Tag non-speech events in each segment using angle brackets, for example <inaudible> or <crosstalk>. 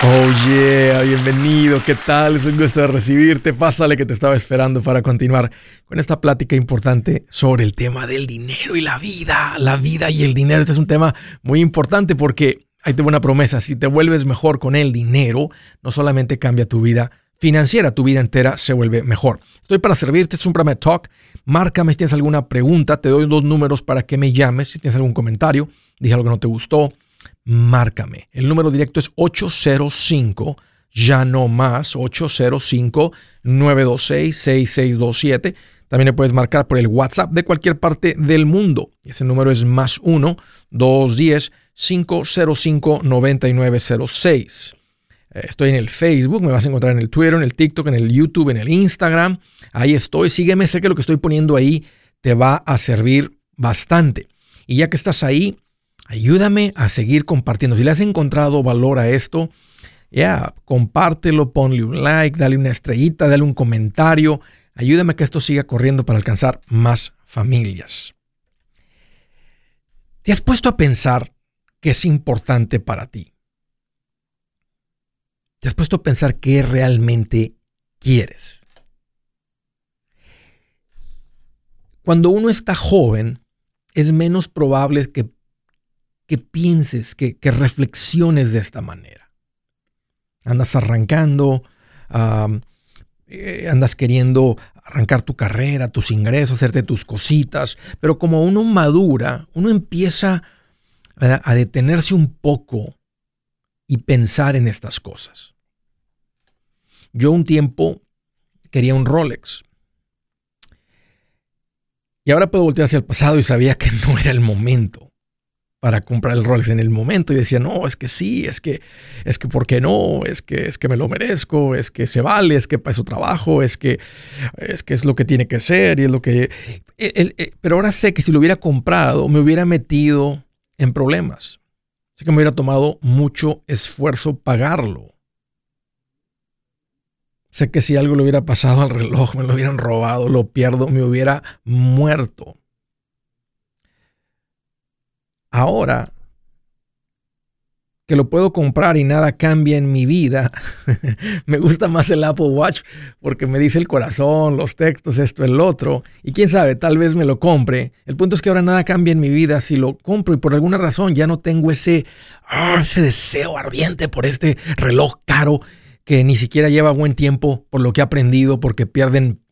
Oh yeah, bienvenido, ¿qué tal? Es un gusto de recibirte. Pásale que te estaba esperando para continuar con esta plática importante sobre el tema del dinero y la vida. La vida y el dinero. Este es un tema muy importante porque ahí te una promesa. Si te vuelves mejor con el dinero, no solamente cambia tu vida financiera, tu vida entera se vuelve mejor. Estoy para servirte, es un programa talk. Márcame si tienes alguna pregunta, te doy dos números para que me llames si tienes algún comentario, dije algo que no te gustó márcame. El número directo es 805, ya no más, 805-926-6627. También le puedes marcar por el WhatsApp de cualquier parte del mundo. Ese número es más 1-210-505-9906. Eh, estoy en el Facebook, me vas a encontrar en el Twitter, en el TikTok, en el YouTube, en el Instagram. Ahí estoy, sígueme, sé que lo que estoy poniendo ahí te va a servir bastante. Y ya que estás ahí, Ayúdame a seguir compartiendo. Si le has encontrado valor a esto, ya, compártelo, ponle un like, dale una estrellita, dale un comentario. Ayúdame a que esto siga corriendo para alcanzar más familias. ¿Te has puesto a pensar qué es importante para ti? ¿Te has puesto a pensar qué realmente quieres? Cuando uno está joven, es menos probable que que pienses, que, reflexiones de esta manera. Andas arrancando, eh, andas queriendo arrancar tu carrera, tus ingresos, hacerte tus cositas, pero como uno madura, uno empieza a detenerse un poco y pensar en estas cosas. Yo un tiempo quería un Rolex. Y ahora puedo voltear hacia el pasado y sabía que no era el momento para comprar el Rolex en el momento y decía, no, es que sí, es que, es que, ¿por qué no? Es que, es que me lo merezco, es que se vale, es que para eso trabajo, es que, es que es lo que tiene que ser y es lo que... pero ahora sé que si lo hubiera comprado, me hubiera metido en problemas. Así que me hubiera tomado mucho esfuerzo pagarlo. Sé que si algo le hubiera pasado al reloj, me lo hubieran robado, lo pierdo, me hubiera muerto. Ahora que lo puedo comprar y nada cambia en mi vida, <laughs> me gusta más el Apple Watch porque me dice el corazón, los textos, esto, el otro. Y quién sabe, tal vez me lo compre. El punto es que ahora nada cambia en mi vida si lo compro y por alguna razón ya no tengo ese, ah, ese deseo ardiente por este reloj caro que ni siquiera lleva buen tiempo por lo que he aprendido porque pierden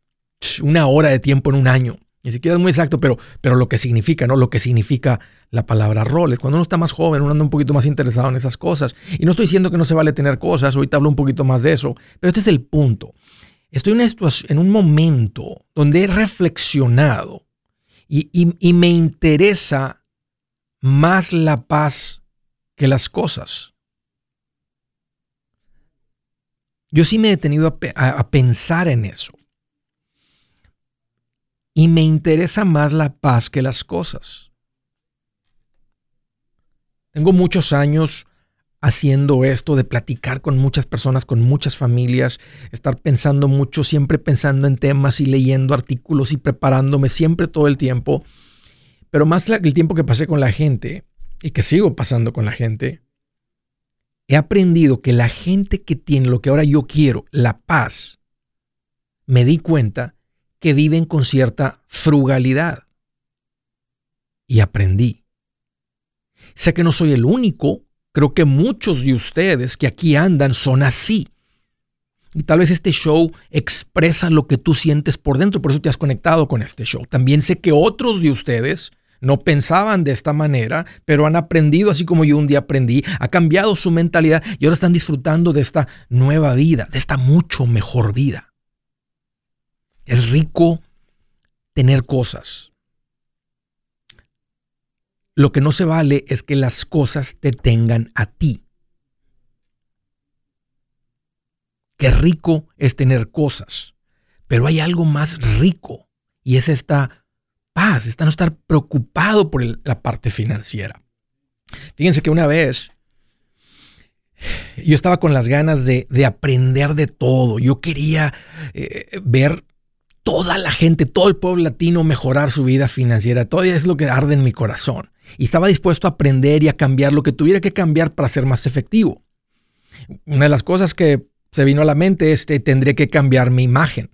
una hora de tiempo en un año. Ni siquiera es muy exacto, pero, pero lo que significa, ¿no? Lo que significa la palabra roles. Cuando uno está más joven, uno anda un poquito más interesado en esas cosas. Y no estoy diciendo que no se vale tener cosas, ahorita hablo un poquito más de eso, pero este es el punto. Estoy en, en un momento donde he reflexionado y, y me interesa más la paz que las cosas. Yo sí me he detenido a pensar en eso y me interesa más la paz que las cosas. Tengo muchos años haciendo esto de platicar con muchas personas, con muchas familias, estar pensando mucho, siempre pensando en temas y leyendo artículos y preparándome siempre todo el tiempo. Pero más el tiempo que pasé con la gente y que sigo pasando con la gente, he aprendido que la gente que tiene lo que ahora yo quiero, la paz, me di cuenta que viven con cierta frugalidad. Y aprendí. Sé que no soy el único, creo que muchos de ustedes que aquí andan son así. Y tal vez este show expresa lo que tú sientes por dentro, por eso te has conectado con este show. También sé que otros de ustedes no pensaban de esta manera, pero han aprendido así como yo un día aprendí, ha cambiado su mentalidad y ahora están disfrutando de esta nueva vida, de esta mucho mejor vida. Es rico tener cosas. Lo que no se vale es que las cosas te tengan a ti. Qué rico es tener cosas, pero hay algo más rico y es esta paz, esta no estar preocupado por la parte financiera. Fíjense que una vez yo estaba con las ganas de, aprender de todo. Yo quería eh, ver toda la gente, todo el pueblo latino mejorar su vida financiera. Todavía es lo que arde en mi corazón. Y estaba dispuesto a aprender y a cambiar lo que tuviera que cambiar para ser más efectivo. Una de las cosas que se vino a la mente es que tendré que cambiar mi imagen.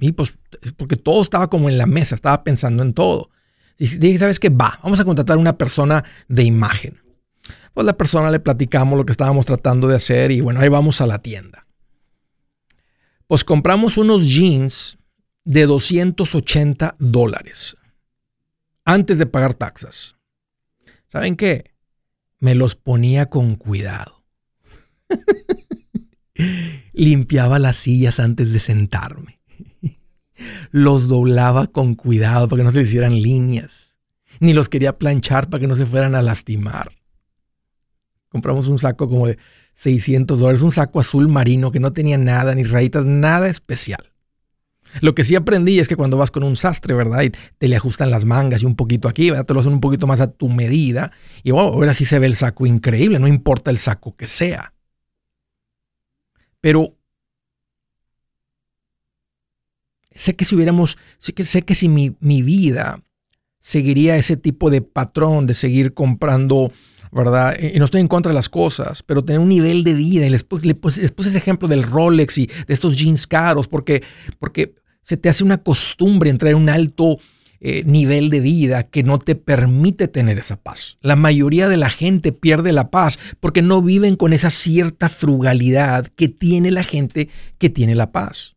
Y pues, porque todo estaba como en la mesa, estaba pensando en todo. Dije, ¿sabes qué? Va, vamos a contratar a una persona de imagen. Pues la persona le platicamos lo que estábamos tratando de hacer y bueno, ahí vamos a la tienda. Pues compramos unos jeans de 280 dólares antes de pagar taxas. ¿Saben qué? Me los ponía con cuidado. <laughs> Limpiaba las sillas antes de sentarme. Los doblaba con cuidado para que no se hicieran líneas. Ni los quería planchar para que no se fueran a lastimar. Compramos un saco como de 600 dólares, un saco azul marino que no tenía nada, ni rayitas, nada especial. Lo que sí aprendí es que cuando vas con un sastre, ¿verdad? Y te le ajustan las mangas y un poquito aquí, ¿verdad? Te lo hacen un poquito más a tu medida. Y ahora sí se ve el saco increíble, no importa el saco que sea. Pero sé que si hubiéramos, sé que, sé que si mi, mi vida seguiría ese tipo de patrón de seguir comprando ¿verdad? Y no estoy en contra de las cosas, pero tener un nivel de vida. Y les, puse, ese ejemplo del Rolex y de estos jeans caros, porque, porque se te hace una costumbre entrar en un alto eh, nivel de vida que no te permite tener esa paz. La mayoría de la gente pierde la paz porque no viven con esa cierta frugalidad que tiene la gente que tiene la paz.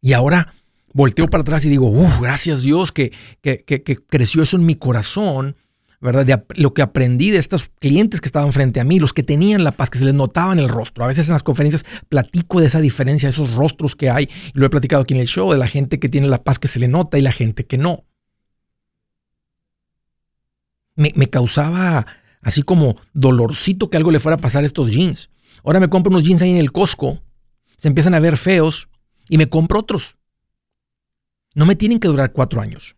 Y ahora volteo para atrás y digo, gracias Dios que, que, que creció eso en mi corazón ¿verdad? De lo que aprendí de estos clientes que estaban frente a mí, los que tenían la paz, que se les notaba en el rostro. A veces en las conferencias platico de esa diferencia, esos rostros que hay, y lo he platicado aquí en el show, de la gente que tiene la paz que se le nota y la gente que no. Me, me causaba así como dolorcito que algo le fuera a pasar a estos jeans. Ahora me compro unos jeans ahí en el Costco, se empiezan a ver feos y me compro otros. No me tienen que durar cuatro años.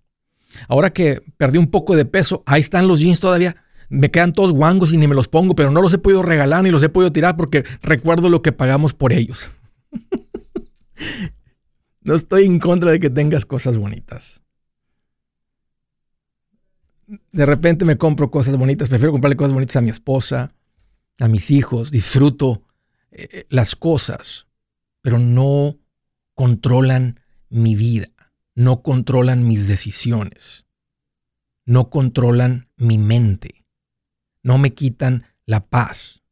Ahora que perdí un poco de peso, ahí están los jeans todavía. Me quedan todos guangos y ni me los pongo, pero no los he podido regalar ni los he podido tirar porque recuerdo lo que pagamos por ellos. <laughs> no estoy en contra de que tengas cosas bonitas. De repente me compro cosas bonitas, prefiero comprarle cosas bonitas a mi esposa, a mis hijos, disfruto eh, eh, las cosas, pero no controlan mi vida no controlan mis decisiones, no controlan mi mente, no me quitan la paz,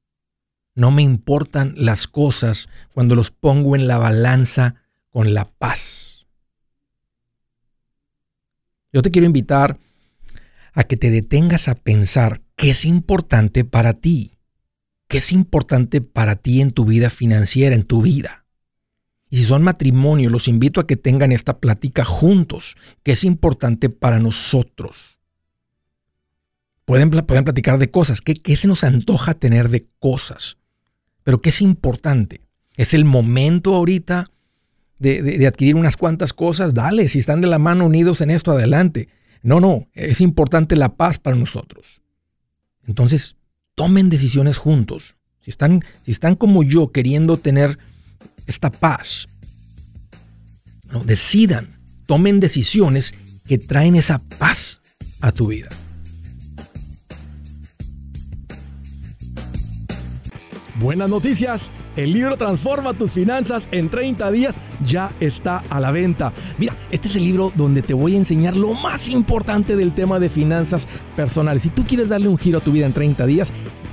no me importan las cosas cuando los pongo en la balanza con la paz. Yo te quiero invitar a que te detengas a pensar qué es importante para ti, qué es importante para ti en tu vida financiera, en tu vida. Y si son matrimonio, los invito a que tengan esta plática juntos, que es importante para nosotros. Pueden, pueden platicar de cosas. ¿Qué, ¿Qué se nos antoja tener de cosas? Pero ¿qué es importante? ¿Es el momento ahorita de, de, adquirir unas cuantas cosas? Dale, si están de la mano unidos en esto, adelante. No, no, es importante la paz para nosotros. Entonces, tomen decisiones juntos. Si están, si están como yo queriendo tener esta paz. ¿no? Decidan, tomen decisiones que traen esa paz a tu vida. Buenas noticias. El libro Transforma tus finanzas en 30 días ya está a la venta. Mira, este es el libro donde te voy a enseñar lo más importante del tema de finanzas personales. Si tú quieres darle un giro a tu vida en 30 días,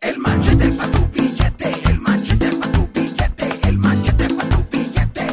El manchete para tu billete, el manchete para tu billete, el manchete para tu billete.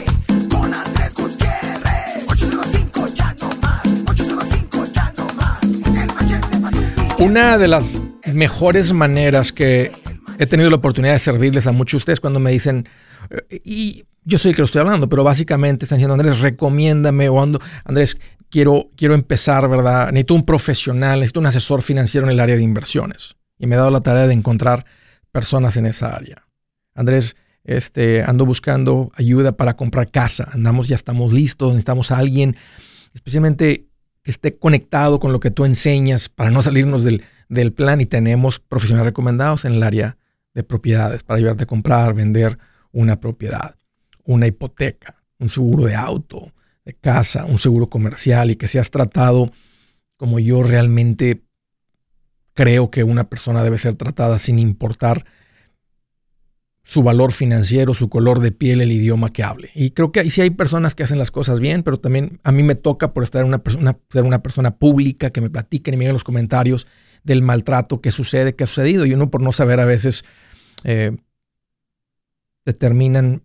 Con Andrés Gutiérrez, 805 ya no más, 805 ya no más. El manchete para tu billete. Una de las mejores maneras que he tenido la oportunidad de servirles a muchos de ustedes cuando me dicen, eh, y yo soy el que lo estoy hablando, pero básicamente están diciendo, Andrés, recomiéndame o ando, Andrés, quiero, quiero empezar, ¿verdad? Necesito un profesional, necesito un asesor financiero en el área de inversiones y me he dado la tarea de encontrar personas en esa área. Andrés, este, ando buscando ayuda para comprar casa. Andamos, ya estamos listos, necesitamos a alguien, especialmente que esté conectado con lo que tú enseñas para no salirnos del, del plan y tenemos profesionales recomendados en el área de propiedades para ayudarte a comprar, vender una propiedad, una hipoteca, un seguro de auto, de casa, un seguro comercial y que seas tratado como yo realmente creo que una persona debe ser tratada sin importar su valor financiero, su color de piel, el idioma que hable. Y creo que sí hay personas que hacen las cosas bien, pero también a mí me toca por estar una persona, ser una persona pública, que me platiquen y me los comentarios del maltrato que sucede, que ha sucedido. Y uno por no saber a veces eh, te terminan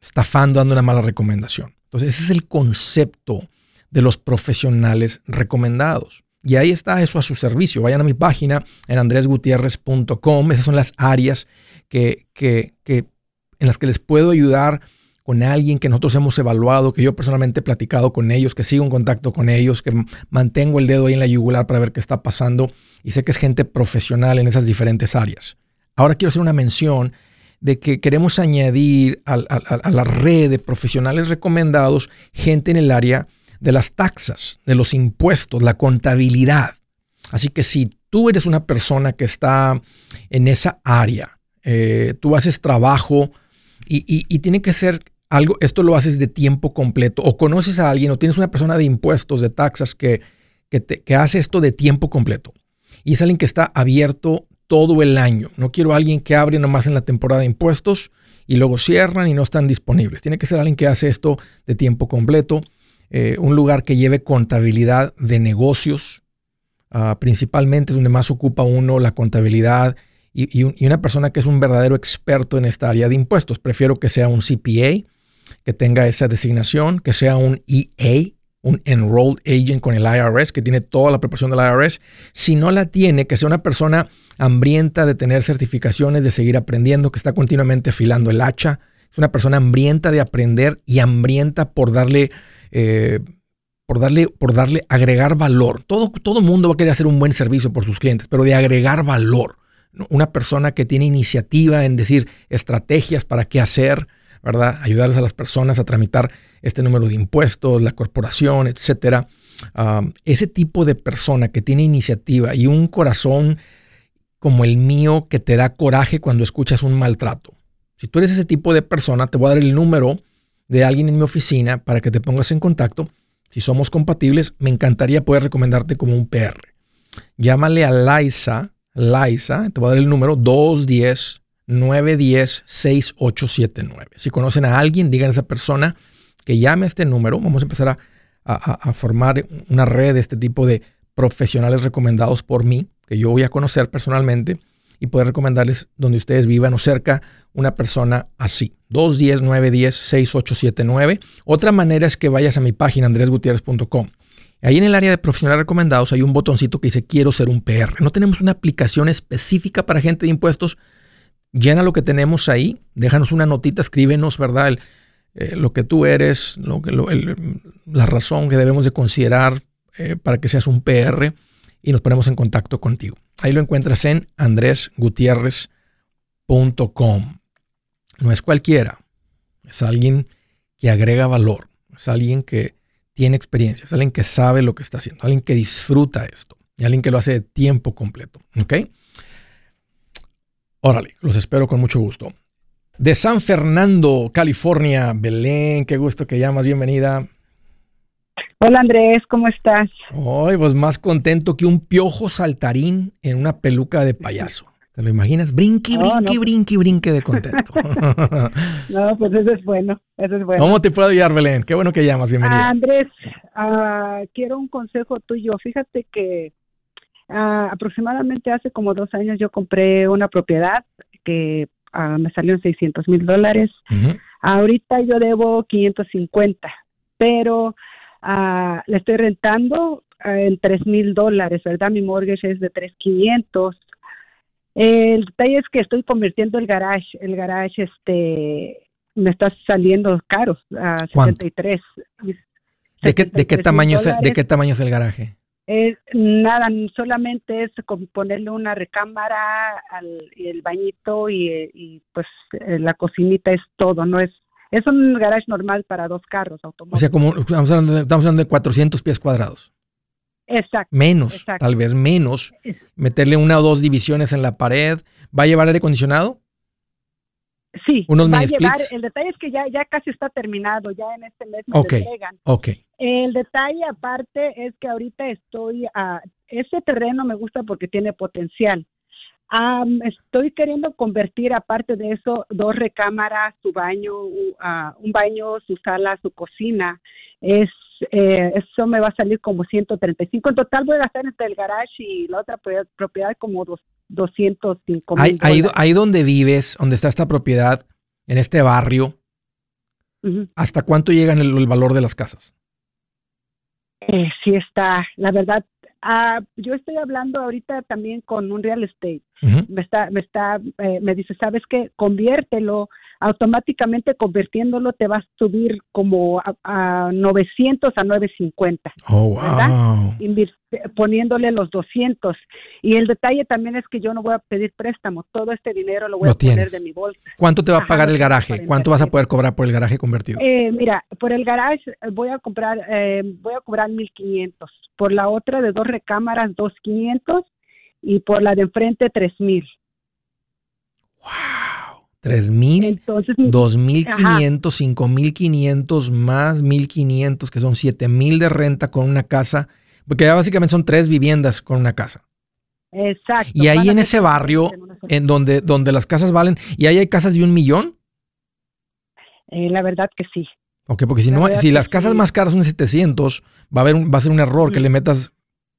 estafando, dando una mala recomendación. Entonces ese es el concepto de los profesionales recomendados. Y ahí está eso a su servicio. Vayan a mi página en andresgutierrez.com. Esas son las áreas que, que, que, en las que les puedo ayudar con alguien que nosotros hemos evaluado, que yo personalmente he platicado con ellos, que sigo en contacto con ellos, que mantengo el dedo ahí en la yugular para ver qué está pasando. Y sé que es gente profesional en esas diferentes áreas. Ahora quiero hacer una mención de que queremos añadir a, a la red de profesionales recomendados gente en el área de las taxas, de los impuestos, la contabilidad. Así que si tú eres una persona que está en esa área, eh, tú haces trabajo y, tiene que ser algo, esto lo haces de tiempo completo, o conoces a alguien o tienes una persona de impuestos, de taxas que, que, hace esto de tiempo completo. Y es alguien que está abierto todo el año. No quiero alguien que abre nomás en la temporada de impuestos y luego cierran y no están disponibles. Tiene que ser alguien que hace esto de tiempo completo eh, un lugar que lleve contabilidad de negocios, ah, principalmente es donde más ocupa uno la contabilidad y, una persona que es un verdadero experto en esta área de impuestos. Prefiero que sea un CPA, que tenga esa designación, que sea un EA, un Enrolled Agent con el IRS, que tiene toda la preparación del IRS. Si no la tiene, que sea una persona hambrienta de tener certificaciones, de seguir aprendiendo, que está continuamente afilando el hacha. Es una persona hambrienta de aprender y hambrienta por darle eh, por, darle, por darle, agregar valor. Todo, todo mundo va a querer hacer un buen servicio por sus clientes, pero de agregar valor. Una persona que tiene iniciativa en decir estrategias para qué hacer, ¿verdad? Ayudarles a las personas a tramitar este número de impuestos, la corporación, etcétera. ese tipo de persona que tiene iniciativa y un corazón como el mío que te da coraje cuando escuchas un maltrato. Si tú eres ese tipo de persona, te voy a dar el número de alguien en mi oficina para que te pongas en contacto. Si somos compatibles, me encantaría poder recomendarte como un PR. Llámale a Liza, Liza, te voy a dar el número 210 910 6879. Si conocen a alguien, digan a esa persona que llame a este número. Vamos a empezar a, a formar una red de este tipo de profesionales recomendados por mí, que yo voy a conocer personalmente y poder recomendarles donde ustedes vivan o cerca una persona así. 210 910 6879. Otra manera es que vayas a mi página andresgutierrez.com. Ahí en el área de profesionales recomendados hay un botoncito que dice quiero ser un PR. No tenemos una aplicación específica para gente de impuestos. llena lo que tenemos ahí, déjanos una notita, escríbenos, ¿verdad? Eh, lo que tú eres, lo, la razón que debemos de considerar eh, para que seas un PR y nos ponemos en contacto contigo. Ahí lo encuentras en andresgutierrez.com. No es cualquiera, es alguien que agrega valor, es alguien que tiene experiencia, es alguien que sabe lo que está haciendo, alguien que disfruta esto y alguien que lo hace de tiempo completo. ¿Ok? Órale, los espero con mucho gusto. De San Fernando, California, Belén, qué gusto que llamas, bienvenida. Hola Andrés, ¿cómo estás? Hoy, pues más contento que un piojo saltarín en una peluca de payaso. ¿Te lo imaginas? Brinque, brinque, brinque, brinque de contento. <laughs> no, pues eso es bueno, eso es bueno. ¿Cómo te puedo ayudar, Belén? Qué bueno que llamas, bienvenida. Andrés, uh, quiero un consejo tuyo. Fíjate que uh, aproximadamente hace como dos años yo compré una propiedad que uh, me salió en 600 mil dólares. Ahorita yo debo 550, pero le estoy rentando en 3 mil dólares, ¿verdad? Mi mortgage es de 3,500 el detalle es que estoy convirtiendo el garage, el garage este me está saliendo caro, a 73. ¿De qué, de qué tamaño es, de qué tamaño es el garaje? nada, solamente es ponerle una recámara al el bañito y, pues eh, la cocinita es todo, no es es un garage normal para dos carros automóviles. O sea, como estamos hablando de, estamos hablando de 400 pies cuadrados. Exacto. Menos, tal vez menos. Meterle una o dos divisiones en la pared. ¿Va a llevar aire acondicionado? Sí, unos va a llevar, el detalle es que ya, ya casi está terminado, ya en este mes me okay, Ok. El detalle aparte es que ahorita estoy a ese terreno me gusta porque tiene potencial. Estoy queriendo convertir aparte de eso dos recámaras, su baño, un baño, su sala, su cocina. Es eh, eso me va a salir como 135. En total voy a gastar entre el garage y la otra propiedad como dos, 205 mil. Ahí, ahí, donde vives, donde está esta propiedad, en este barrio, ¿hasta cuánto llega el, valor de las casas? Eh, sí está, la verdad, ah, yo estoy hablando ahorita también con un real estate. Me está, me está, eh, me dice, sabes qué, conviértelo automáticamente convirtiéndolo te va a subir como a, 900 a 950. Oh, wow. poniéndole los 200. Y el detalle también es que yo no voy a pedir préstamo, todo este dinero lo voy a poner de mi bolsa. ¿Cuánto te va a pagar el garaje? ¿Cuánto vas a poder cobrar por el garaje convertido? Eh, mira, por el garage voy a comprar eh, voy a cobrar 1500, por la otra de dos recámaras 2500 y por la de enfrente 3000. Wow. 3 mil, 2 mil 500, 5 mil 500 más 1500, que son 7 mil de renta con una casa, porque ya básicamente son tres viviendas con una casa. Exacto. Y ahí en ese barrio, en donde, donde las casas valen, ¿y ahí hay casas de un millón? Eh, la verdad que sí. Ok, porque si, no, si las casas más caras son de 700, va a, haber va a ser un error que le metas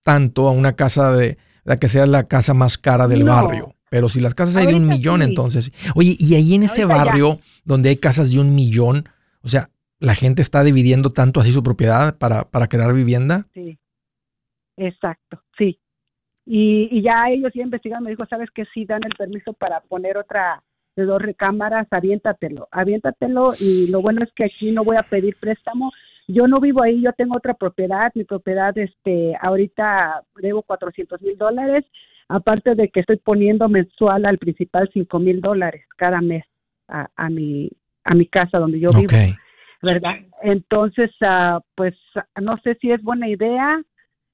tanto a una casa de la que sea la casa más cara del barrio. Pero si las casas hay de un millón, entonces. Oye, y ahí en ese barrio donde hay casas de un millón, o sea, ¿la gente está dividiendo tanto así su propiedad para, para crear vivienda? Sí. Exacto, sí. Y, y ya ellos ya investigaron, me dijo, ¿sabes qué? Sí, dan el permiso para poner otra de dos recámaras, aviéntatelo, aviéntatelo. Y lo bueno es que aquí no voy a pedir préstamo. Yo no vivo ahí, yo tengo otra propiedad. Mi propiedad, este, ahorita debo 400 mil dólares aparte de que estoy poniendo mensual al principal cinco mil dólares cada mes a, a, mi a mi casa donde yo vivo verdad entonces uh, pues no sé si es buena idea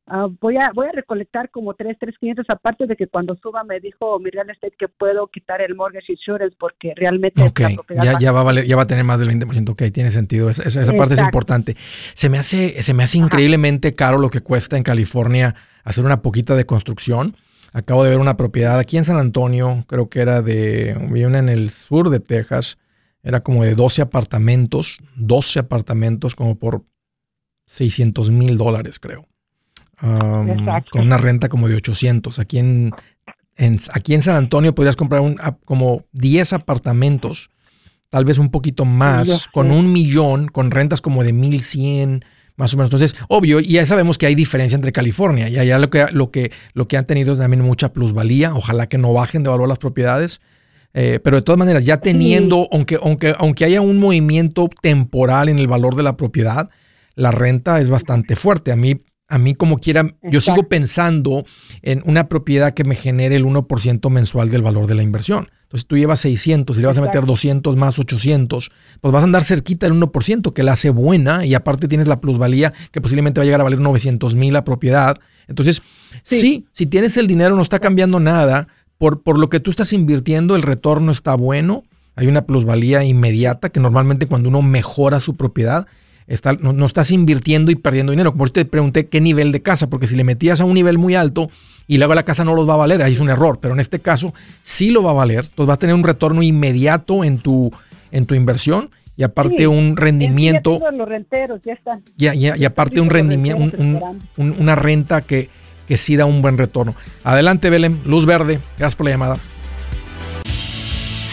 uh, voy a voy a recolectar como tres tres quinientos aparte de que cuando suba me dijo mi real estate que puedo quitar el mortgage insurance porque realmente okay. ya, ya va a valer, ya va a tener más del 20% ok tiene sentido. Esa, esa parte es importante. Se me hace se me hace increíblemente caro lo que cuesta en California hacer una poquita de construcción. Acabo de ver una propiedad aquí en San Antonio, creo que era de, una en el sur de Texas, era como de 12 apartamentos, 12 apartamentos como por 600 mil dólares, creo. Con una renta como de 800. Aquí en, aquí en San Antonio podrías comprar un, como 10 apartamentos, tal vez un poquito más, con un millón, con rentas como de 1100, más o menos. Entonces, obvio, y ya sabemos que hay diferencia entre California y allá lo que, lo que, lo que han tenido es también mucha plusvalía. Ojalá que no bajen de valor las propiedades. Eh, pero de todas maneras, ya teniendo, aunque, aunque, aunque haya un movimiento temporal en el valor de la propiedad, la renta es bastante fuerte. A mí, a mí como quiera, yo sigo pensando en una propiedad que me genere el 1% mensual del valor de la inversión. Entonces tú llevas 600 y le vas a meter 200 más 800, pues vas a andar cerquita del 1%, que la hace buena y aparte tienes la plusvalía que posiblemente va a llegar a valer 900 mil la propiedad. Entonces, sí. si tienes el dinero no está cambiando nada, por, por lo que tú estás invirtiendo el retorno está bueno, hay una plusvalía inmediata que normalmente cuando uno mejora su propiedad, no, estás invirtiendo y perdiendo dinero. Por eso te pregunté qué nivel de casa, porque si le metías a un nivel muy alto y luego la casa no los va a valer, ahí es un error. Pero en este caso sí lo va a valer. Entonces vas a tener un retorno inmediato en tu, en tu inversión y aparte un rendimiento. los renteros, ya están. Y aparte un rendimiento, una renta que, que sí da un buen retorno. Adelante, Belén, luz verde. Gracias por la llamada.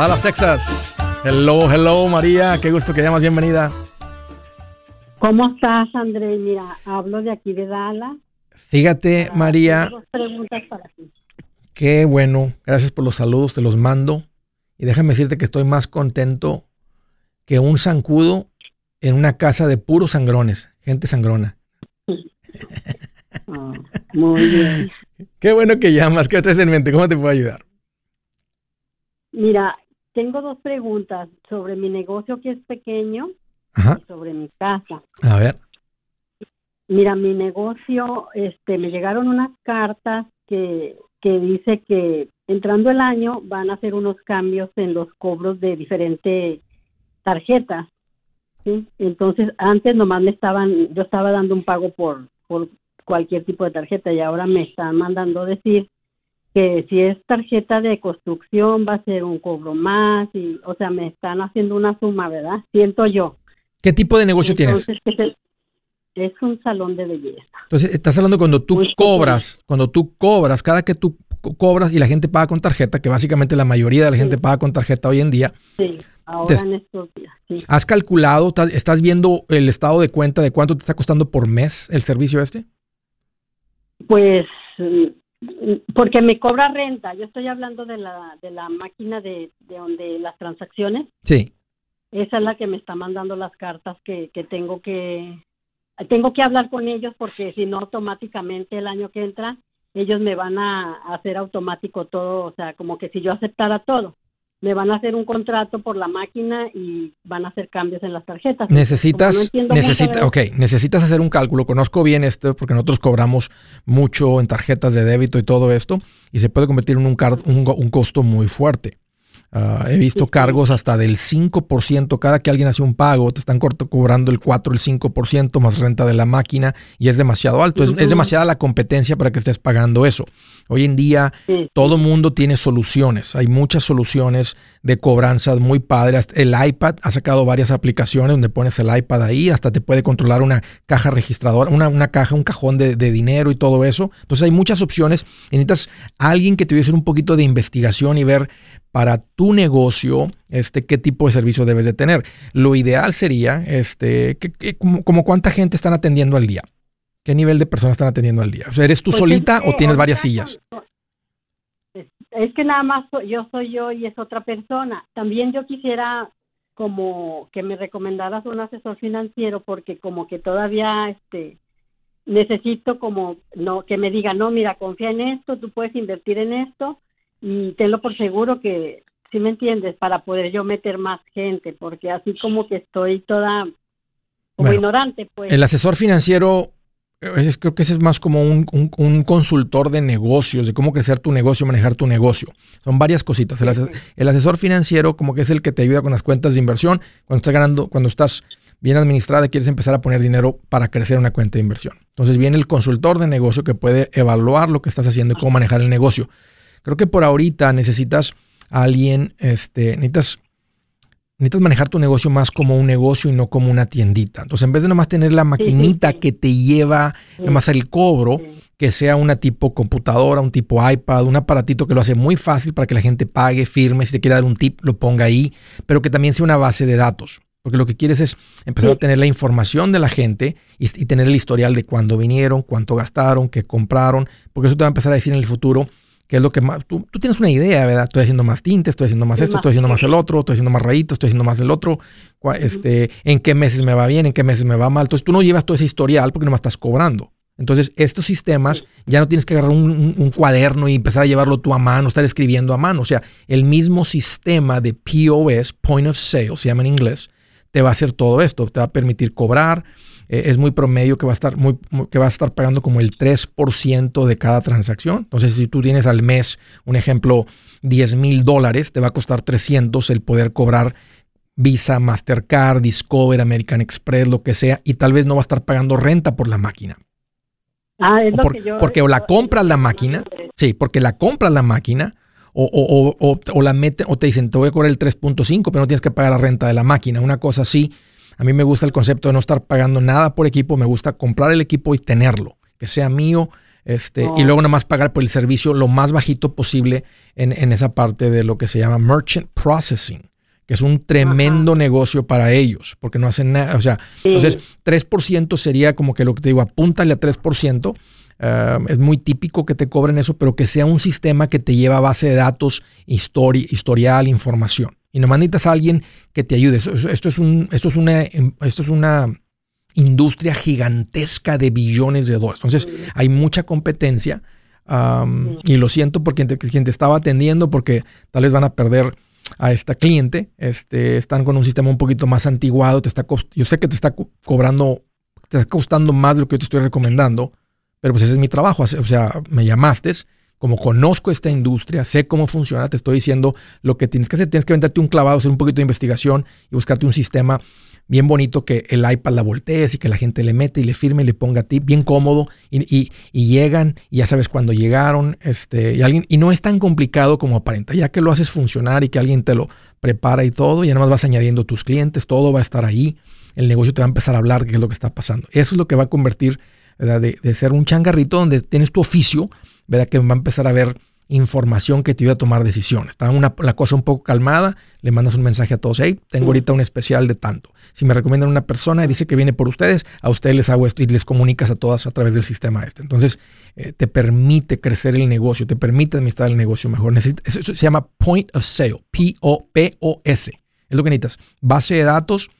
Dallas, Texas. Hello, hello, María. Qué gusto que llamas. Bienvenida. ¿Cómo estás, André? Mira, hablo de aquí de Dallas. Fíjate, Ah, María. dos preguntas para ti. Qué bueno. Gracias por los saludos. Te los mando. Y déjame decirte que estoy más contento que un zancudo en una casa de puros sangrones. Gente sangrona. Ah, muy bien. Qué bueno que llamas. ¿Qué traes en mente? ¿Cómo te puedo ayudar? Mira, tengo dos preguntas sobre mi negocio que es pequeño Ajá. y sobre mi casa. A ver. Mira, mi negocio, este, me llegaron unas cartas que, que dice que entrando el año van a hacer unos cambios en los cobros de diferentes tarjetas. ¿sí? Entonces, antes nomás me estaban, yo estaba dando un pago por, por cualquier tipo de tarjeta y ahora me están mandando decir que si es tarjeta de construcción va a ser un cobro más y, o sea, me están haciendo una suma, ¿verdad? Siento yo. ¿Qué tipo de negocio tienes? Entonces, es un salón de belleza. Entonces, estás hablando cuando tú Muy cobras, cuando tú cobras, cada que tú co- cobras y la gente paga con tarjeta, que básicamente la mayoría de la gente Sí. paga con tarjeta hoy en día, Sí, ahora Te- en estos días, sí. ¿has calculado, estás, estás viendo el estado de cuenta de cuánto te está costando por mes el servicio este? Pues porque me cobra renta. Yo estoy hablando de la de la máquina de, de donde las transacciones. Sí. Esa es la que me está mandando las cartas que, que tengo que tengo que hablar con ellos porque si no automáticamente el año que entra ellos me van a hacer automático todo, o sea, como que si yo aceptara todo, me van a hacer un contrato por la máquina y van a hacer cambios en las tarjetas. No Necesitas, mucho necesita, ok, necesitas hacer un cálculo. Conozco bien esto porque nosotros cobramos mucho en tarjetas de débito y todo esto y se puede convertir en un, car- un, un costo muy fuerte. Ah, he visto cargos hasta del 5%. Cada que alguien hace un pago, te están corto- cobrando el 4, el 5% más renta de la máquina y es demasiado alto. Es, demasiada la competencia para que estés pagando eso. Hoy en día todo mundo tiene soluciones. Hay muchas soluciones de cobranzas muy padres. El iPad ha sacado varias aplicaciones donde pones el iPad ahí, hasta te puede controlar una caja registradora, una, una caja, un cajón de, de dinero y todo eso. Entonces hay muchas opciones. Y necesitas a alguien que te vaya a hacer un poquito de investigación y ver para tu negocio, este, qué tipo de servicio debes de tener. Lo ideal sería, este, que, como, cuánta gente están atendiendo al día. ¿Qué nivel de personas están atendiendo al día? O sea, ¿eres tú pues solita o tienes varias sillas? Es que nada más yo soy yo y es otra persona. También yo quisiera como que me recomendaras un asesor financiero porque como que todavía este necesito como no que me diga no mira confía en esto tú puedes invertir en esto y tenlo por seguro que si me entiendes para poder yo meter más gente porque así como que estoy toda como ignorante pues el asesor financiero es, creo que ese es más como un, consultor de negocios, de cómo crecer tu negocio, manejar tu negocio. Son varias cositas. El, asesor financiero como que es el que te ayuda con las cuentas de inversión cuando estás ganando, cuando estás bien administrada quieres empezar a poner dinero para crecer una cuenta de inversión. Entonces viene el consultor de negocio que puede evaluar lo que estás haciendo y cómo manejar el negocio. Creo que por ahorita necesitas a alguien, este, necesitas necesitas manejar tu negocio más como un negocio y no como una tiendita. Entonces, en vez de nomás tener la maquinita que te lleva nomás el cobro, que sea una tipo computadora, un tipo iPad, un aparatito que lo hace muy fácil para que la gente pague, firme, si te quiere dar un tip, lo ponga ahí, pero que también sea una base de datos. Porque lo que quieres es empezar a tener la información de la gente y, y tener el historial de cuándo vinieron, cuánto gastaron, qué compraron, porque eso te va a empezar a decir en el futuro, ¿Qué es lo que más? Tú, tienes una idea, ¿verdad? Estoy haciendo más tinte, estoy haciendo más esto, estoy haciendo más el otro, estoy haciendo más rayitos, estoy haciendo más el otro. Este, ¿En qué meses me va bien? ¿En qué meses me va mal? Entonces tú no llevas todo ese historial porque no me estás cobrando. Entonces, estos sistemas ya no tienes que agarrar un, cuaderno y empezar a llevarlo tú a mano, estar escribiendo a mano. O sea, el mismo sistema de POS, Point of Sale, se llama en inglés, te va a hacer todo esto. Te va a permitir cobrar, eh, es muy promedio que va a estar muy, que va a estar pagando como el 3% de cada transacción. Entonces, si tú tienes al mes, un ejemplo, 10 mil dólares, te va a costar 300 el poder cobrar Visa, Mastercard, Discover, American Express, lo que sea, y tal vez no va a estar pagando renta por la máquina. Ah, es lo que yo, porque o la compras la máquina, sí, porque la compras la máquina, o, o, o, o, la meten, o te dicen, te voy a cobrar el 3.5, pero no tienes que pagar la renta de la máquina, una cosa así a mí me gusta el concepto de no estar pagando nada por equipo, me gusta comprar el equipo y tenerlo, que sea mío, este, y oh. luego nada más pagar por el servicio lo más bajito posible en, esa parte de lo que se llama merchant processing, que es un tremendo negocio para ellos, porque no hacen nada, o sea, entonces 3% sería como que lo que te digo, apúntale a 3%. Ah, es muy típico que te cobren eso, pero que sea un sistema que te lleva a base de datos, historial, información y nomás necesitas a alguien que te ayude. Esto, es, un, esto, es una, em, esto es una industria gigantesca de billones de dólares. Entonces, hay mucha competencia y lo siento por quien te, quien te estaba atendiendo porque tal vez van a perder a esta cliente. Este, están con un sistema un poquito más antiguado. Te está yo sé que te está cobrando, te está costando más de lo que yo te estoy recomendando, pero pues ese es mi trabajo. O sea, me llamaste como conozco esta industria, sé cómo funciona, te estoy diciendo lo que tienes que hacer. Tienes que venderte un clavado, hacer un poquito de investigación y buscarte un sistema bien bonito que el iPad la voltees y que la gente le mete y le firme y le ponga a ti, bien cómodo y, llegan y ya sabes cuándo llegaron este, y, alguien, y no es tan complicado como aparenta, ya que lo haces funcionar y que alguien te lo prepara y todo, ya nada más vas añadiendo tus clientes, todo va a estar ahí, el negocio te va a empezar a hablar de qué es lo que está pasando. Eso es lo que va a convertir de, de ser un changarrito donde tienes tu oficio, ¿verdad? Que va a empezar a ver información que te ayuda a tomar decisiones. Está una, la cosa un poco calmada, le mandas un mensaje a todos, hey, tengo ahorita un especial de tanto. Si me recomiendan una persona y dice que viene por ustedes, a ustedes les hago esto y les comunicas a todas a través del sistema este. Entonces, eh, te permite crecer el negocio, te permite administrar el negocio mejor. eso, se llama Point of Sale, P-O-P-O-S. Es lo que necesitas. Base de datos,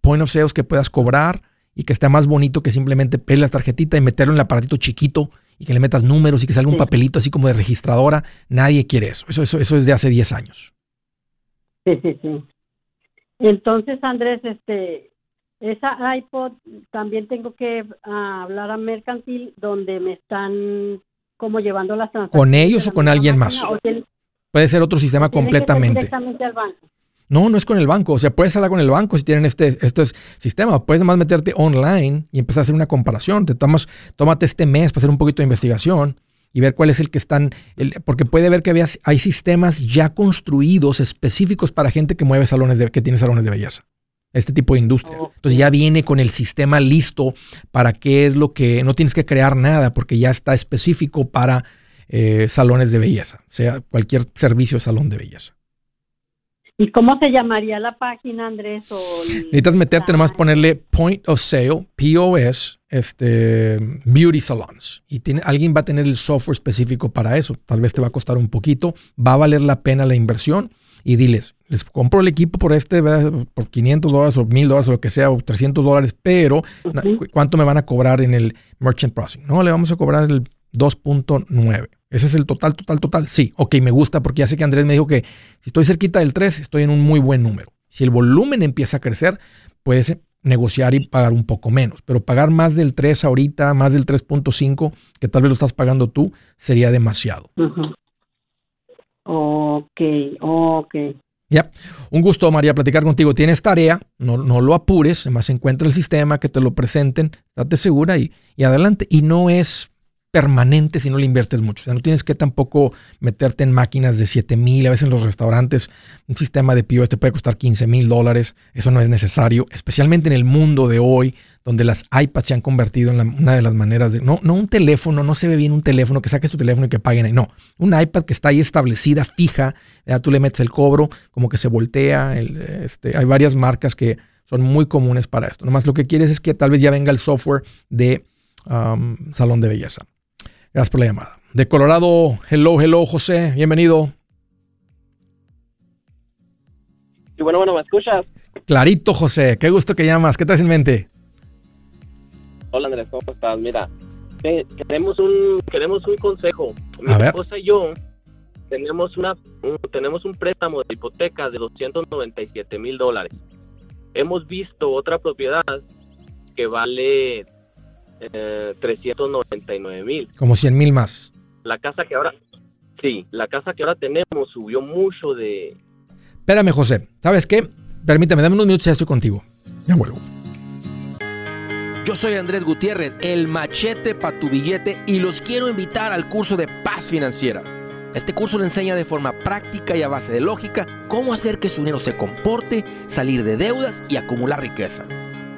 Point of Sales que puedas cobrar y que esté más bonito que simplemente pedir la tarjetita y meterlo en el aparatito chiquito y que le metas números y que salga un papelito así como de registradora. Nadie quiere eso. Eso, eso, eso es de hace 10 años. Sí, sí, sí. Entonces, Andrés, este, esa iPod también tengo que ah, hablar a Mercantil donde me están como llevando las transacciones. ¿Con ellos o con alguien más? Puede ser otro sistema completamente. directamente al banco. No, no es con el banco. O sea, puedes hablar con el banco si tienen este, este sistema. Puedes más meterte online y empezar a hacer una comparación. Te tomas, tómate este mes para hacer un poquito de investigación y ver cuál es el que están, porque puede ver que había, hay sistemas ya construidos específicos para gente que mueve salones de, que tiene salones de belleza. Este tipo de industria. Entonces ya viene con el sistema listo para qué es lo que no tienes que crear nada porque ya está específico para eh, salones de belleza, sea cualquier servicio de salón de belleza. ¿Y cómo se llamaría la página, Andrés? Necesitas meterte nomás ponerle Point of Sale, POS, este, Beauty Salons. Y tiene, alguien va a tener el software específico para eso. Tal vez te va a costar un poquito, va a valer la pena la inversión. Y diles, les compro el equipo por este, por 500 dólares o 1000 dólares o lo que sea, o 300 dólares, pero ¿cuánto me van a cobrar en el Merchant Processing? No, le vamos a cobrar el 2.9. ¿Ese es el total, total, total? Sí, ok, me gusta porque ya sé que Andrés me dijo que si estoy cerquita del 3, estoy en un muy buen número. Si el volumen empieza a crecer, puedes negociar y pagar un poco menos, pero pagar más del 3 ahorita, más del 3.5, que tal vez lo estás pagando tú, sería demasiado. Ok, ok. Ya, un gusto, María, platicar contigo. Tienes tarea, no, no lo apures, además encuentra el sistema, que te lo presenten, date segura y, y adelante. Y no es permanente si no le inviertes mucho. O sea, no tienes que tampoco meterte en máquinas de 7 mil. A veces en los restaurantes un sistema de POS te puede costar 15 mil dólares. Eso no es necesario, especialmente en el mundo de hoy, donde las iPads se han convertido en una de las maneras de... No, no un teléfono, no se ve bien un teléfono, que saques tu teléfono y que paguen ahí. No, un iPad que está ahí establecida, fija, ya tú le metes el cobro, como que se voltea. este, hay varias marcas que son muy comunes para esto. Nomás lo que quieres es que tal vez ya venga el software de um, salón de belleza. Gracias por la llamada. De Colorado, hello, hello, José, bienvenido. Y bueno, bueno, ¿me escuchas? Clarito, José, qué gusto que llamas. ¿Qué traes en mente? Hola, Andrés, ¿cómo estás? Mira, queremos un, queremos un consejo. Mi esposa y yo tenemos, una, tenemos un préstamo de hipoteca de 297 mil dólares. Hemos visto otra propiedad que vale 399 eh, mil. Como 100 mil más. La casa que ahora, sí, la casa que ahora tenemos subió mucho de... Espérame, José, ¿sabes qué? Permítame, dame unos minutos y ya estoy contigo. Ya vuelvo. Yo soy Andrés Gutiérrez, el machete para tu billete y los quiero invitar al curso de paz financiera. Este curso le enseña de forma práctica y a base de lógica cómo hacer que su dinero se comporte, salir de deudas y acumular riqueza.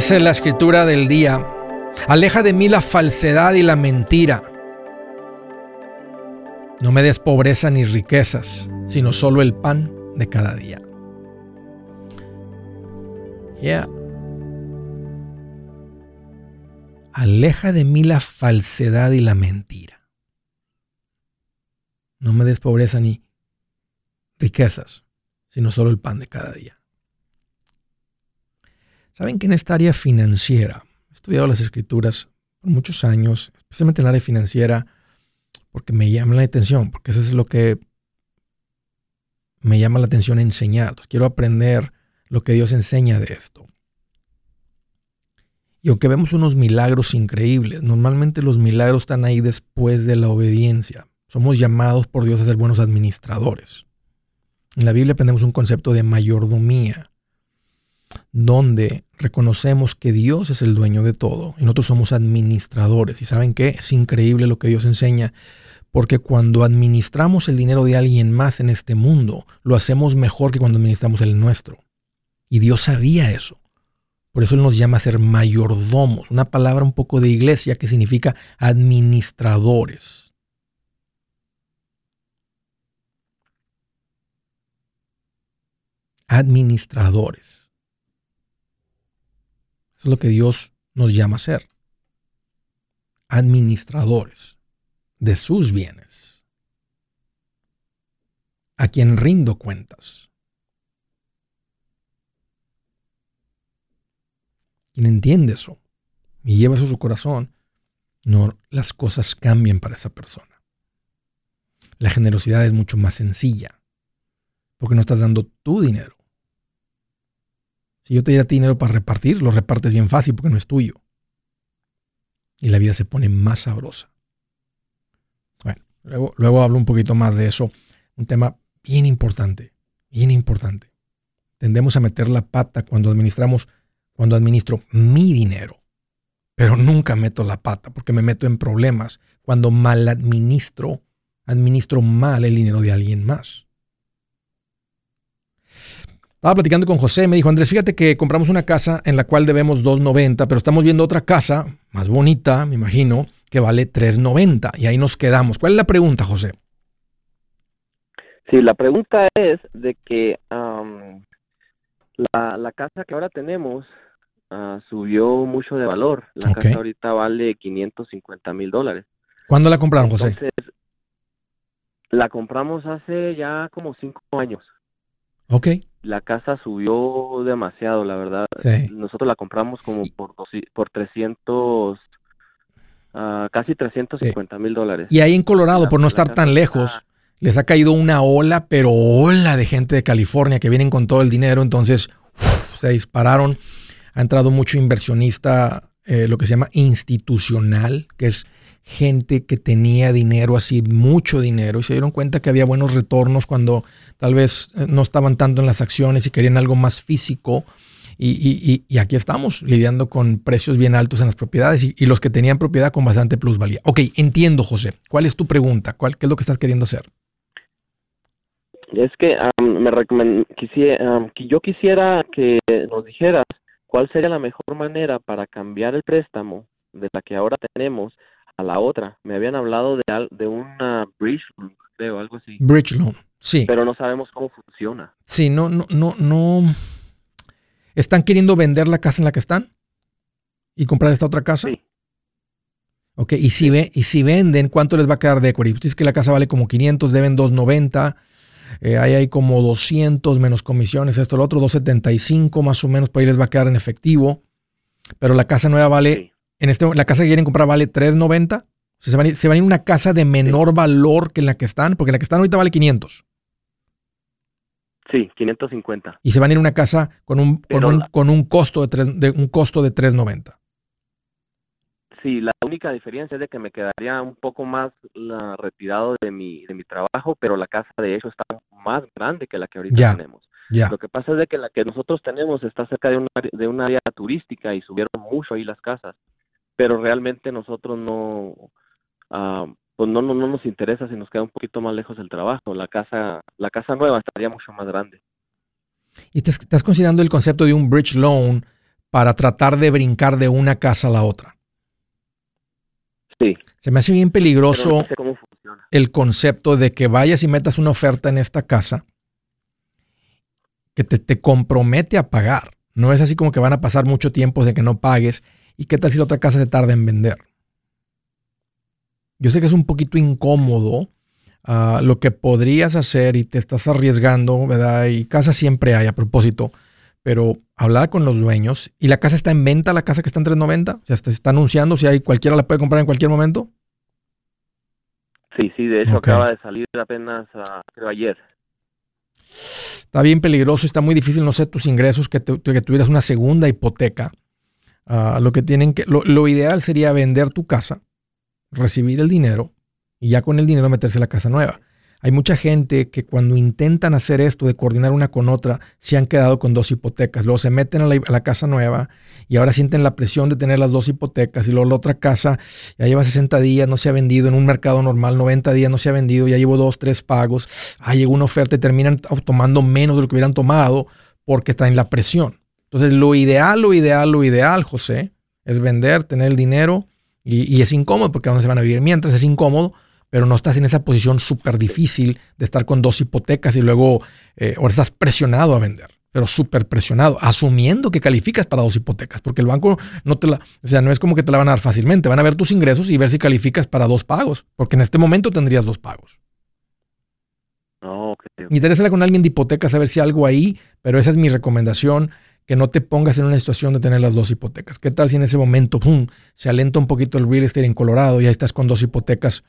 Dice la escritura del día, aleja de mí la falsedad y la mentira. No me des pobreza ni riquezas, sino solo el pan de cada día. Ya. Aleja de mí la falsedad y la mentira. No me des pobreza ni riquezas, sino solo el pan de cada día. Saben que en esta área financiera, he estudiado las escrituras por muchos años, especialmente en el área financiera, porque me llama la atención, porque eso es lo que me llama la atención enseñar. quiero aprender lo que Dios enseña de esto. Y aunque vemos unos milagros increíbles, normalmente los milagros están ahí después de la obediencia. Somos llamados por Dios a ser buenos administradores. En la Biblia aprendemos un concepto de mayordomía donde reconocemos que Dios es el dueño de todo y nosotros somos administradores. ¿Y saben qué? Es increíble lo que Dios enseña, porque cuando administramos el dinero de alguien más en este mundo, lo hacemos mejor que cuando administramos el nuestro. Y Dios sabía eso. Por eso Él nos llama a ser mayordomos, una palabra un poco de iglesia que significa administradores. Administradores. Eso es lo que Dios nos llama a ser. Administradores de sus bienes a quien rindo cuentas. Quien entiende eso y lleva eso a su corazón, no, las cosas cambian para esa persona. La generosidad es mucho más sencilla, porque no estás dando tu dinero. Si yo te diera dinero para repartir, lo repartes bien fácil porque no es tuyo. Y la vida se pone más sabrosa. Bueno, luego, luego hablo un poquito más de eso. Un tema bien importante, bien importante. Tendemos a meter la pata cuando administramos, cuando administro mi dinero pero nunca meto la pata porque me meto en problemas cuando mal administro, administro mal el dinero de alguien más. Estaba platicando con José, me dijo, Andrés, fíjate que compramos una casa en la cual debemos 2.90, pero estamos viendo otra casa, más bonita, me imagino, que vale 3.90 y ahí nos quedamos. ¿Cuál es la pregunta, José? Sí, la pregunta es de que la, la, casa que ahora tenemos Ah, subió mucho de valor. La casa ahorita vale 550 mil dólares. ¿Cuándo la compraron, José? la compramos hace ya como cinco años. Ok. La casa subió demasiado, la verdad. Nosotros la compramos como por, por 300, ah, casi 350 mil dólares. Y ahí en Colorado, por no estar tan lejos, les ha caído una ola, pero ola de gente de California que vienen con todo el dinero, entonces se dispararon ha entrado mucho inversionista, eh, lo que se llama institucional, que es gente que tenía dinero, así mucho dinero, y se dieron cuenta que había buenos retornos cuando tal vez eh, no estaban tanto en las acciones y querían algo más físico. Y, aquí estamos lidiando con precios bien altos en las propiedades y, los que tenían propiedad con bastante plusvalía. Ok, entiendo, José. ¿Cuál es tu pregunta? ¿Cuál, ¿Qué es lo que estás queriendo hacer? Es que me quisiera, yo quisiera que nos dijeras ¿Cuál sería la mejor manera para cambiar el préstamo de la que ahora tenemos a la otra? Me habían hablado de, de una bridge loan, creo, algo así. Bridge loan, sí. Pero no sabemos cómo funciona. Sí, no, no, no, no. ¿Están queriendo vender la casa en la que están? ¿Y comprar esta otra casa? Sí. Ok, y si, ve, y si venden, ¿cuánto les va a quedar de equity? Usted dice que la casa vale como 500, deben 290. Eh, ahí hay como 200 menos comisiones, esto, lo otro, 275 más o menos, por ahí les va a quedar en efectivo. Pero la casa nueva vale, en este, la casa que quieren comprar vale 390. se, van a ir, se van a ir una casa de menor valor que la que están, porque la que están ahorita vale 500. Sí, 550. Y se van a ir una casa con un, con un, con un costo de, 3, de un costo de 390. Sí, la única diferencia es de que me quedaría un poco más la, retirado de mi, de mi trabajo, pero la casa de hecho está más grande que la que ahorita tenemos. Lo que pasa es de que la que nosotros tenemos está cerca de una, de un área turística y subieron mucho ahí las casas, pero realmente nosotros no, ah, pues no, no, no nos interesa si nos queda un poquito más lejos el trabajo. La casa, la casa nueva estaría mucho más grande. ¿Y te, estás considerando el concepto de un bridge loan para tratar de brincar de una casa a la otra? Se me hace bien peligroso el concepto de que vayas y metas una oferta en esta casa que te, te, compromete a pagar. No es así como que van a pasar mucho tiempo de que no pagues. ¿Y qué tal si la otra casa se tarda en vender? Yo sé que es un poquito incómodo ah, lo que podrías hacer y te estás arriesgando, ¿verdad? Y casa siempre hay a propósito pero hablar con los dueños. ¿Y la casa está en venta, la casa que está en 390? O sea, se está anunciando si hay cualquiera la puede comprar en cualquier momento. Sí, sí, de hecho acaba de salir apenas, uh, creo, ayer. Está bien peligroso, está muy difícil, no sé, tus ingresos, que, que tuvieras una segunda hipoteca. Lo que tienen que, lo ideal sería vender tu casa, recibir el dinero y ya con el dinero meterse a la casa nueva. Hay mucha gente que cuando intentan hacer esto de coordinar una con otra, se han quedado con dos hipotecas. Luego se meten a la, casa nueva y ahora sienten la presión de tener las dos hipotecas. Y luego la otra casa ya lleva 60 días, no se ha vendido. En un mercado normal, 90 días no se ha vendido. Ya llevo dos, tres pagos. Ah, llegó una oferta y terminan tomando menos de lo que hubieran tomado porque están en la presión. Entonces, lo ideal, lo ideal, lo ideal, José, es vender, tener el dinero y, y es incómodo porque a dónde se van a vivir mientras es incómodo pero no estás en esa posición súper difícil de estar con dos hipotecas y luego eh, ahora estás presionado a vender, pero súper presionado, asumiendo que calificas para dos hipotecas, porque el banco no te la, o sea, no es como que te la van a dar fácilmente, van a ver tus ingresos y ver si calificas para dos pagos, porque en este momento tendrías dos pagos. ¿Te estás considerando el concepto de un bridge loan para tratar de brincar de una casa a la otra? ¿Y con alguien de hipotecas a ver si algo ahí, pero esa es mi recomendación, que no te pongas en una situación de tener las dos hipotecas. ¿Qué tal si en ese momento se alenta un poquito el real estate en Colorado y ahí estás con dos hipotecas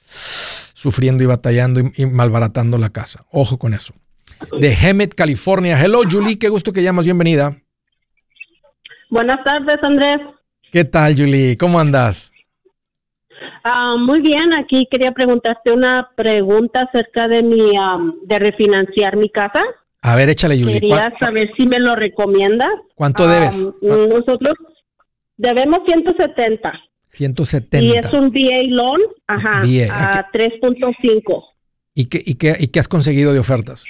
sufriendo y batallando y, malbaratando la casa? Ojo con eso. De Hemet, California. Hello, Julie, qué gusto que llamas, bienvenida. Buenas tardes, Andrés. ¿Qué tal, Julie? ¿Cómo andas? Ah, muy bien, aquí quería preguntarte una pregunta acerca de mi de refinanciar mi casa. A ver, échale, Julie. Quería saber si me lo recomiendas. ¿Cuánto debes? Nosotros debemos 170. 170. Y es un VA loan, ajá, a 3.5. ¿Y qué, y, qué, ¿Y qué has conseguido de ofertas?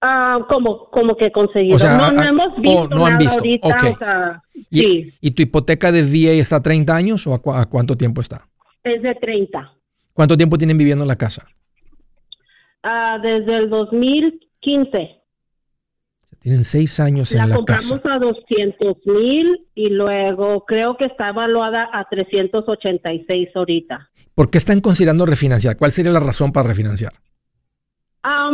Ah, como, como que conseguido. no, no hemos oh, visto no han visto. ahorita. ¿Y, sí. ¿Y tu hipoteca de VA está a 30 años o a, cuánto tiempo está? Es de 30. ¿Cuánto tiempo tienen viviendo en la casa? Ah, desde el 2015. Tienen seis años en la casa. La compramos a 200 mil y luego creo que está evaluada a 386 ahorita. ¿Por qué están considerando refinanciar? ¿Cuál sería la razón para refinanciar?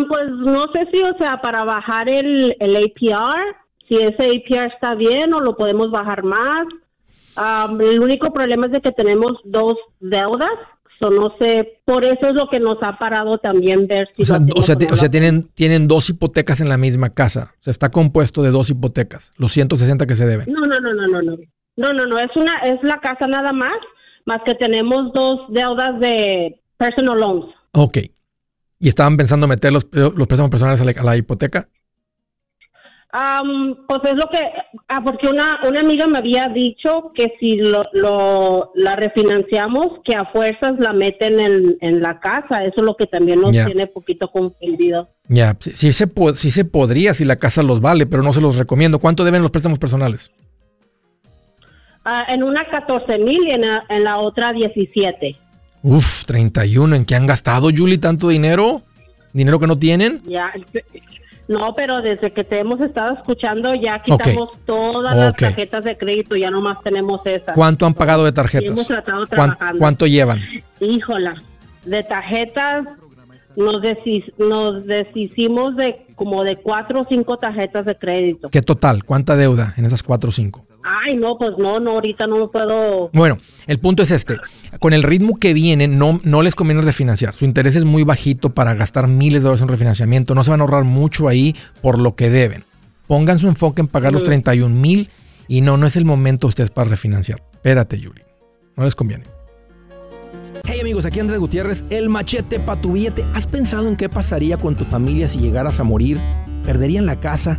pues no sé si, o sea, para bajar el, el APR, si ese APR está bien o lo podemos bajar más. el único problema es de que tenemos dos deudas, so no sé, por eso es lo que nos ha parado también ver si... O sea, o sea, tienen, tienen dos hipotecas en la misma casa, o sea, está compuesto de dos hipotecas, los 160 que se deben. No, no, no, no, no, no, no, no, no, es, una, es la casa nada más, más que tenemos dos deudas de personal loans. Ok, ¿Y estaban pensando meter los, los préstamos personales a la, hipoteca? Pues es lo que, ah, porque una, una amiga me había dicho que si lo, lo, la refinanciamos, que a fuerzas la meten en, en la casa. Eso es lo que también nos tiene poquito confundido. Ya, sí, se, sí se podría si la casa los vale, pero no se los recomiendo. ¿Cuánto deben los préstamos personales? Ah, en una 14 mil y en la, en la otra 17. Uf, 31. ¿En qué han gastado, Julie, tanto dinero? ¿Dinero que no tienen? Ya, no, pero desde que te hemos estado escuchando ya quitamos todas las tarjetas de crédito, ya nomás tenemos esas. ¿Cuánto han pagado de tarjetas? hemos tratado trabajando. ¿Cuánto llevan? Híjola, de tarjetas nos, nos deshicimos de como de cuatro o cinco tarjetas de crédito. ¿Qué total? ¿Cuánta deuda en esas cuatro o cinco? Ay, no, pues no, no, ahorita no puedo. Bueno, el punto es este. Con el ritmo que viene, no, no les conviene refinanciar. Su interés es muy bajito para gastar miles de dólares en refinanciamiento. No se van a ahorrar mucho ahí por lo que deben. Pongan su enfoque en pagar los 31 mil y no, no es el momento ustedes para refinanciar. Espérate, Yuri. No les conviene. Hey amigos, aquí Andrés Gutiérrez, el machete para tu billete. ¿Has pensado en qué pasaría con tu familia si llegaras a morir? ¿Perderían la casa?